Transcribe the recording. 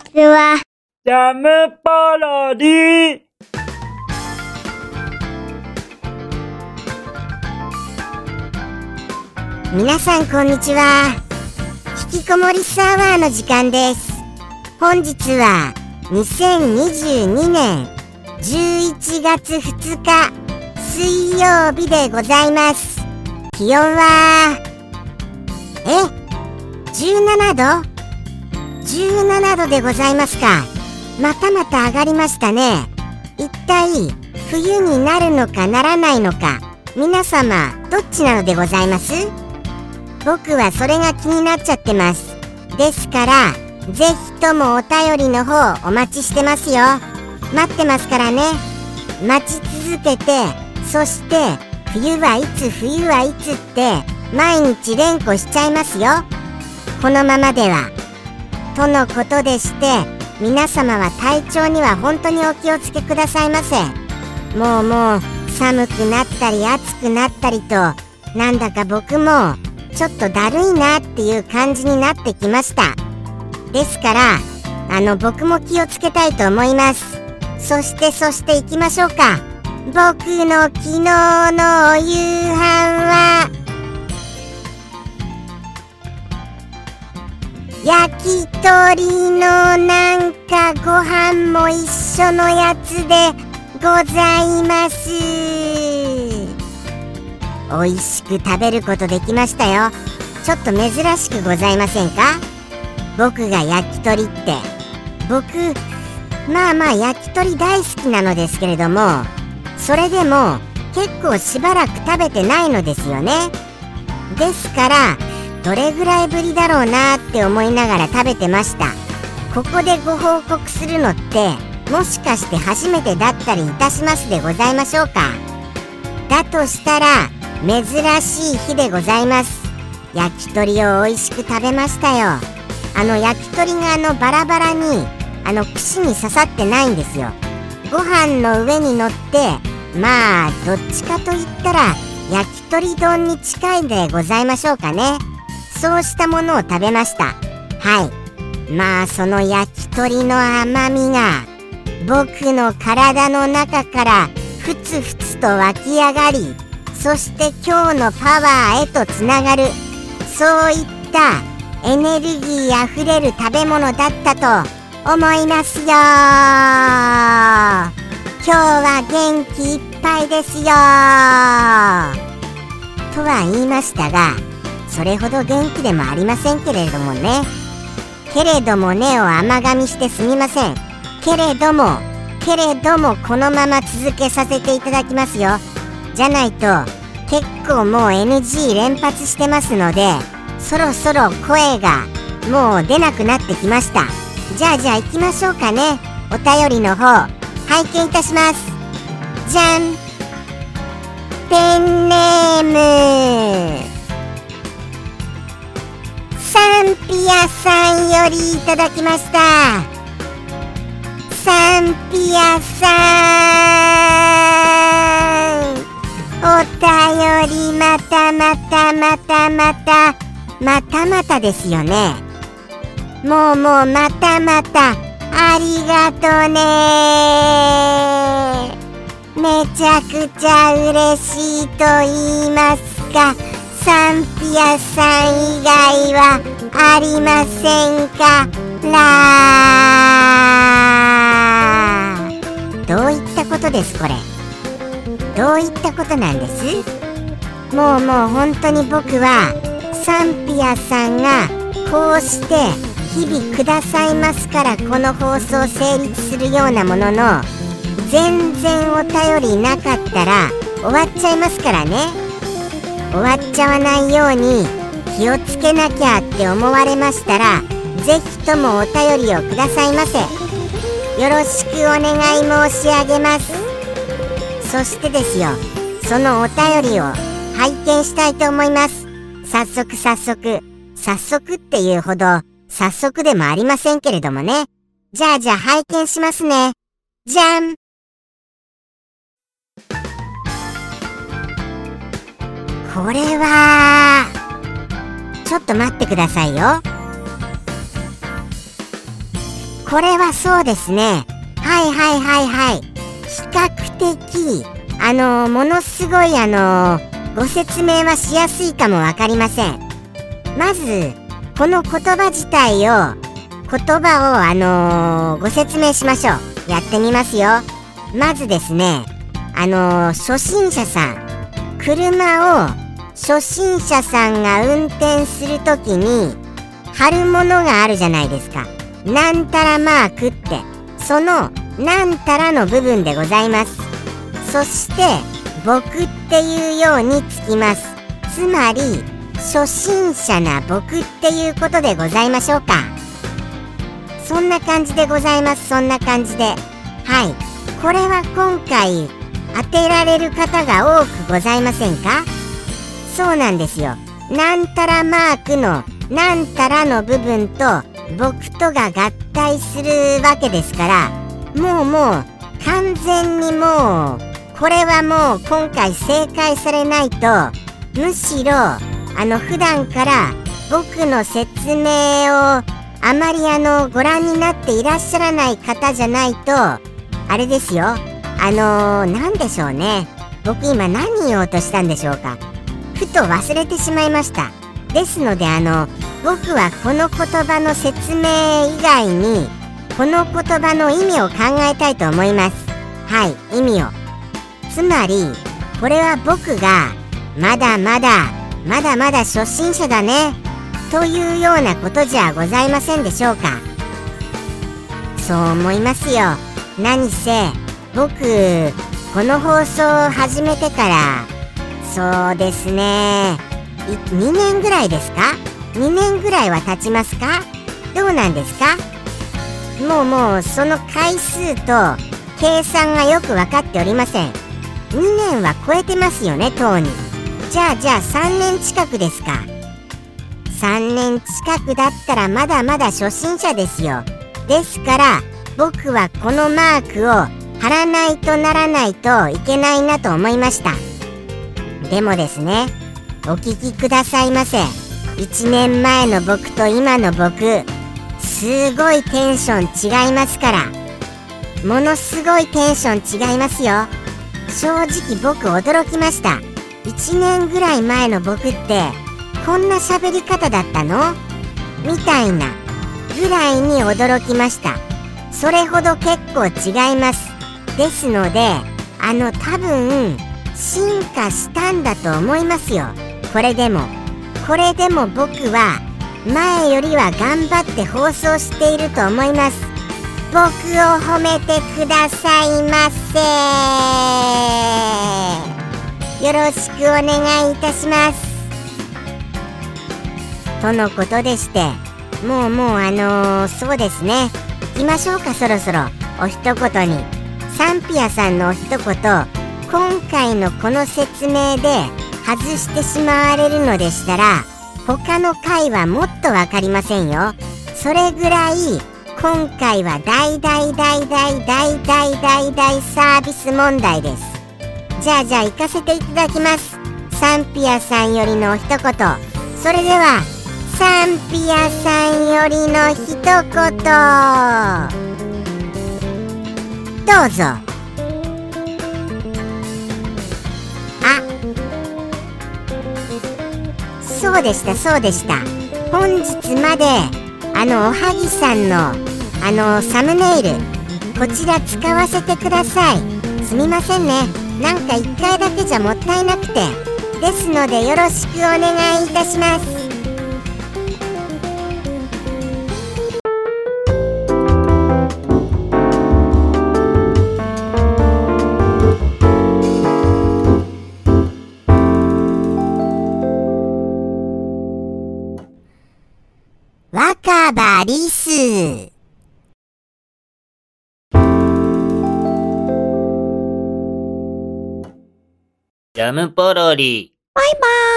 ちは。ジャムパロディ。皆さんこんにちは。引きこもりサワーの時間です。本日は2022年11月2日水曜日でございます。気温はえ？17度？17度でございますか。またまた上がりましたね。一体冬になるのかならないのか。皆様どっちなのでございます？僕はそれが気になっちゃってます。ですからぜひともお便りの方お待ちしてますよ。待ってますからね。待ち続けてそして冬はいつ冬はいつって毎日連呼しちゃいますよ。このままでは。とのことでして皆様は体調には本当にお気をつけくださいませ。もうもう寒くなったり暑くなったりとなんだか僕もちょっとだるいなっていう感じになってきました。ですからあの僕も気をつけたいと思います。そしてそして行きましょうか。僕の昨日のお夕飯は。焼き鳥のなんかご飯も一緒のやつでございます。美味しく食べることできましたよ。ちょっと珍しくございませんか？僕が焼き鳥って。僕まあまあ焼き鳥大好きなのですけれどもそれでも結構しばらく食べてないのですよね。ですからどれぐらいぶりだろうなって思いながら食べてました。ここでご報告するのってもしかして初めてだったりいたしますでございましょうか？だとしたら珍しい日でございます。焼き鳥を美味しく食べましたよ。あの焼き鳥があのバラバラにあの串に刺さってないんですよ。ご飯の上に乗ってまあどっちかといったら焼き鳥丼に近いでございましょうかね。そうしたものを食べました。はい。まあその焼き鳥の甘みが僕の体の中からふつふつと湧き上がりそして今日のパワーへとつながるそういったエネルギーあふれる食べ物だったと思いますよ。今日は元気いっぱいですよ。とは言いましたがそれほど元気でもありませんけれどもね。けれどもねを甘噛みしてすみません。けれどもけれどもこのまま続けさせていただきますよ。じゃないと結構もう NG 連発してますのでそろそろ声がもう出なくなってきました。じゃあじゃあ行きましょうかね。お便りの方拝見いたします。じゃん。ペンネーム。サンピアさんよりいただきました。サンピアさん。お便りまたまたまたまたまたまたですよね。もうもうまたまたありがとね。めちゃくちゃ嬉しいと言いますか。サンピアさん以外はありませんか？らどういったことですこれ？どういったことなんです？もうもう本当に僕はサンピアさんがこうして日々くださいますからこの放送成立するようなものの全然お便りなかったら終わっちゃいますからね。終わっちゃわないように気をつけなきゃって思われましたらぜひともお便りをくださいませ。よろしくお願い申し上げます。そしてですよそのお便りを拝見したいと思います。早速早速早速っていうほど早速でもありませんけれどもね。じゃあじゃあ拝見しますね。じゃん。これはちょっと待ってくださいよこれはそうですね。はいはいはいはい。比較的、あのものすごいあのご説明はしやすいかもわかりません。まず、この言葉自体を、言葉をあのご説明しましょう。やってみますよ。まずですね、あの初心者さん、車を初心者さんが運転するときに貼るものがあるじゃないですか。なんたらマークって。そのなんたらの部分でございます。そして僕っていうようにつきます。つまり初心者な僕っていうことでございましょうか。そんな感じでございます。そんな感じで。はい。これは今回当てられる方が多くございませんか？そうなんですよ。なんたらマークのなんたらの部分と僕とが合体するわけですからもうもう完全にもうこれはもう今回正解されないとむしろあの普段から僕の説明をあまりあのご覧になっていらっしゃらない方じゃないとあれですよ。あの何、でしょうね。僕今何言おうとしたんでしょうか。ふと忘れてしまいました。ですのであの僕はこの言葉の説明以外にこの言葉の意味を考えたいと思います。はい意味を。つまりこれは僕がまだまだまだまだ初心者だねというようなことじゃございませんでしょうか。そう思いますよ。何せ僕この放送を始めてからそうですね。2年ぐらいですか？2年ぐらいは経ちますか？どうなんですか？もうもうその回数と計算がよく分かっておりません。2年は超えてますよねとうに。じゃあじゃあ3年近くですか？3年近くだったらまだまだ初心者ですよ。ですから僕はこのマークを貼らないとならないといけないなと思いました。でもですねお聞きくださいませ。1年前の僕と今の僕すごいテンション違いますから。ものすごいテンション違いますよ。正直僕驚きました。1年ぐらい前の僕ってこんな喋り方だったの？みたいなぐらいに驚きました。それほど結構違います。ですのであの多分進化したんだと思いますよ。これでも。これでも僕は前よりは頑張って放送していると思います。僕を褒めてくださいませ。よろしくお願いいたします。とのことでしてもうもうあのー、そうですね。行きましょうかそろそろ。お一言に。サンピアさんのお一言。今回のこの説明で外してしまわれるのでしたら他の回はもっと分かりませんよ。それぐらい今回は大大大大大大大大サービス問題です。じゃあじゃあ行かせていただきます。サンピアさんよりの一言。それではサンピアさんよりの一言。どうぞ。そうでしたそうでした。本日まであのおはぎさんのあのサムネイルこちら使わせてください。すみませんね。なんか1回だけじゃもったいなくて。ですのでよろしくお願いいたします。バリス。ジャムポロリ。バイバーイ